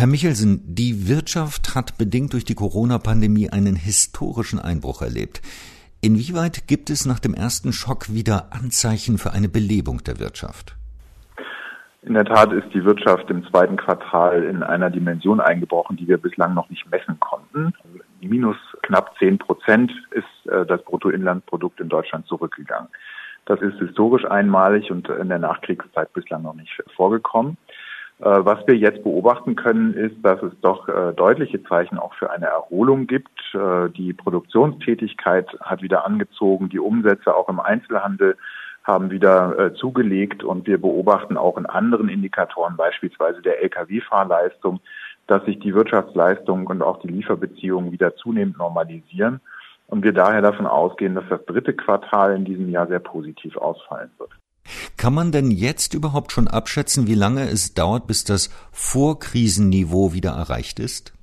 Herr Michelsen, die Wirtschaft hat bedingt durch die Corona-Pandemie einen historischen Einbruch erlebt. Inwieweit gibt es nach dem ersten Schock wieder Anzeichen für eine Belebung der Wirtschaft? In der Tat ist die Wirtschaft im zweiten Quartal in einer Dimension eingebrochen, die wir bislang noch nicht messen konnten. Minus knapp zehn Prozent ist äh, das Bruttoinlandsprodukt in Deutschland zurückgegangen. Das ist historisch einmalig und in der Nachkriegszeit bislang noch nicht vorgekommen. Äh, was wir jetzt beobachten können, ist, dass es doch äh, deutliche Zeichen auch für eine Erholung gibt. Äh, die Produktionstätigkeit hat wieder angezogen, die Umsätze auch im Einzelhandel haben wieder zugelegt und wir beobachten auch in anderen Indikatoren, beispielsweise der Lkw-Fahrleistung, dass sich die Wirtschaftsleistung und auch die Lieferbeziehungen wieder zunehmend normalisieren und wir daher davon ausgehen, dass das dritte Quartal in diesem Jahr sehr positiv ausfallen wird. Kann man denn jetzt überhaupt schon abschätzen, wie lange es dauert, bis das Vorkrisenniveau wieder erreicht ist?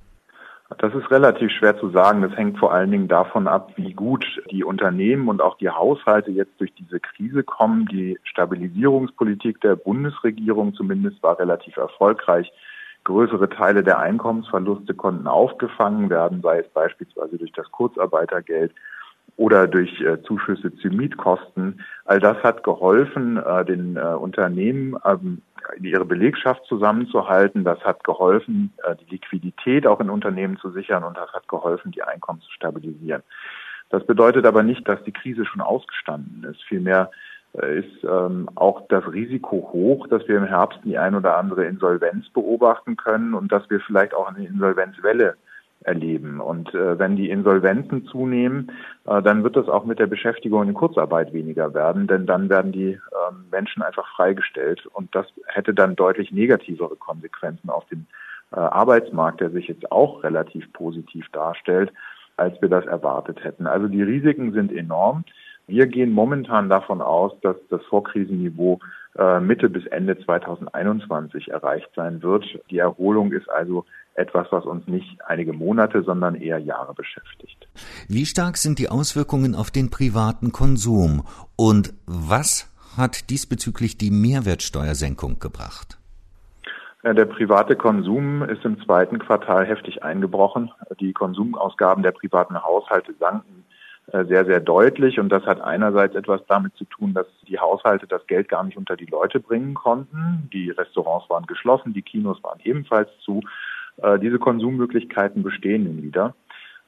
Das ist relativ schwer zu sagen. Das hängt vor allen Dingen davon ab, wie gut die Unternehmen und auch die Haushalte jetzt durch diese Krise kommen. Die Stabilisierungspolitik der Bundesregierung zumindest war relativ erfolgreich. Größere Teile der Einkommensverluste konnten aufgefangen werden, sei es beispielsweise durch das Kurzarbeitergeld oder durch äh, Zuschüsse zu Mietkosten. All das hat geholfen, äh, den äh, Unternehmen ähm, ihre Belegschaft zusammenzuhalten. Das hat geholfen, äh, die Liquidität auch in Unternehmen zu sichern und das hat geholfen, die Einkommen zu stabilisieren. Das bedeutet aber nicht, dass die Krise schon ausgestanden ist. Vielmehr äh, ist ähm, auch das Risiko hoch, dass wir im Herbst die ein oder andere Insolvenz beobachten können und dass wir vielleicht auch eine Insolvenzwelle erleben. Und äh, wenn die Insolvenzen zunehmen, äh, dann wird das auch mit der Beschäftigung in Kurzarbeit weniger werden, denn dann werden die äh, Menschen einfach freigestellt und das hätte dann deutlich negativere Konsequenzen auf den äh, Arbeitsmarkt, der sich jetzt auch relativ positiv darstellt, als wir das erwartet hätten. Also die Risiken sind enorm. Wir gehen momentan davon aus, dass das Vorkrisenniveau äh, Mitte bis Ende 2021 erreicht sein wird. Die Erholung ist also etwas, was uns nicht einige Monate, sondern eher Jahre beschäftigt. Wie stark sind die Auswirkungen auf den privaten Konsum und was hat diesbezüglich die Mehrwertsteuersenkung gebracht? Der private Konsum ist im zweiten Quartal heftig eingebrochen. Die Konsumausgaben der privaten Haushalte sanken äh, sehr, sehr deutlich. Und das hat einerseits etwas damit zu tun, dass die Haushalte das Geld gar nicht unter die Leute bringen konnten. Die Restaurants waren geschlossen, die Kinos waren ebenfalls zu. Äh, diese Konsummöglichkeiten bestehen nun wieder.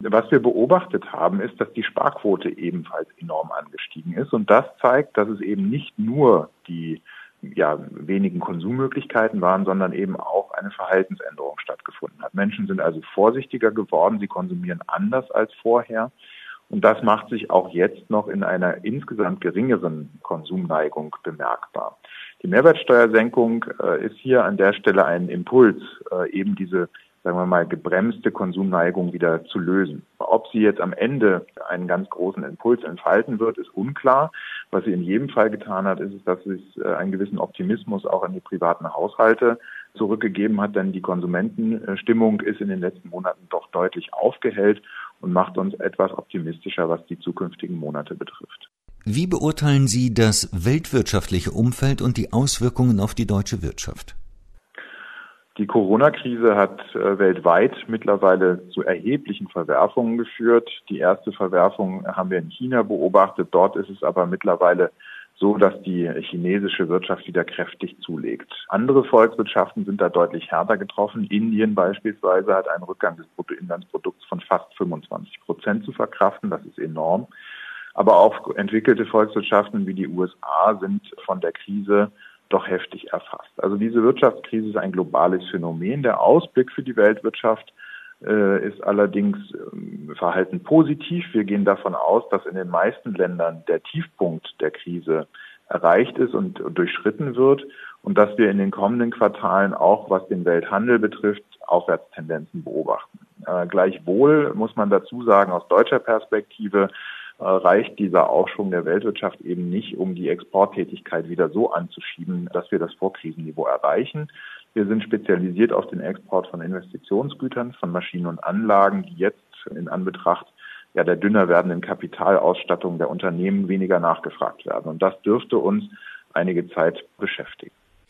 Was wir beobachtet haben, ist, dass die Sparquote ebenfalls enorm angestiegen ist. Und das zeigt, dass es eben nicht nur die ja, wenigen Konsummöglichkeiten waren, sondern eben auch eine Verhaltensänderung stattgefunden hat. Menschen sind also vorsichtiger geworden, sie konsumieren anders als vorher. Und das macht sich auch jetzt noch in einer insgesamt geringeren Konsumneigung bemerkbar. Die Mehrwertsteuersenkung äh, ist hier an der Stelle ein Impuls, äh, eben diese, sagen wir mal, gebremste Konsumneigung wieder zu lösen. Ob sie jetzt am Ende einen ganz großen Impuls entfalten wird, ist unklar. Was sie in jedem Fall getan hat, ist, dass es äh, einen gewissen Optimismus auch an die privaten Haushalte zurückgegeben hat, denn die Konsumentenstimmung ist in den letzten Monaten doch deutlich aufgehellt und macht uns etwas optimistischer, was die zukünftigen Monate betrifft. Wie beurteilen Sie das weltwirtschaftliche Umfeld und die Auswirkungen auf die deutsche Wirtschaft? Die Corona-Krise hat äh, weltweit mittlerweile zu erheblichen Verwerfungen geführt. Die erste Verwerfung haben wir in China beobachtet. Dort ist es aber mittlerweile so, dass die chinesische Wirtschaft wieder kräftig zulegt. Andere Volkswirtschaften sind da deutlich härter getroffen. Indien beispielsweise hat einen Rückgang des Bruttoinlandsprodukts von fast 25 Prozent zu verkraften. Das ist enorm. Aber auch entwickelte Volkswirtschaften wie die USA sind von der Krise doch heftig erfasst. Also diese Wirtschaftskrise ist ein globales Phänomen. Der Ausblick für die Weltwirtschaft äh, ist allerdings äh, verhalten positiv. Wir gehen davon aus, dass in den meisten Ländern der Tiefpunkt der Krise erreicht ist und durchschritten wird und dass wir in den kommenden Quartalen auch, was den Welthandel betrifft, Aufwärtstendenzen beobachten. Äh, gleichwohl muss man dazu sagen, aus deutscher Perspektive reicht dieser Aufschwung der Weltwirtschaft eben nicht, um die Exporttätigkeit wieder so anzuschieben, dass wir das Vorkrisenniveau erreichen. Wir sind spezialisiert auf den Export von Investitionsgütern, von Maschinen und Anlagen, die jetzt in Anbetracht ja, der dünner werdenden Kapitalausstattung der Unternehmen weniger nachgefragt werden. Und das dürfte uns einige Zeit beschäftigen.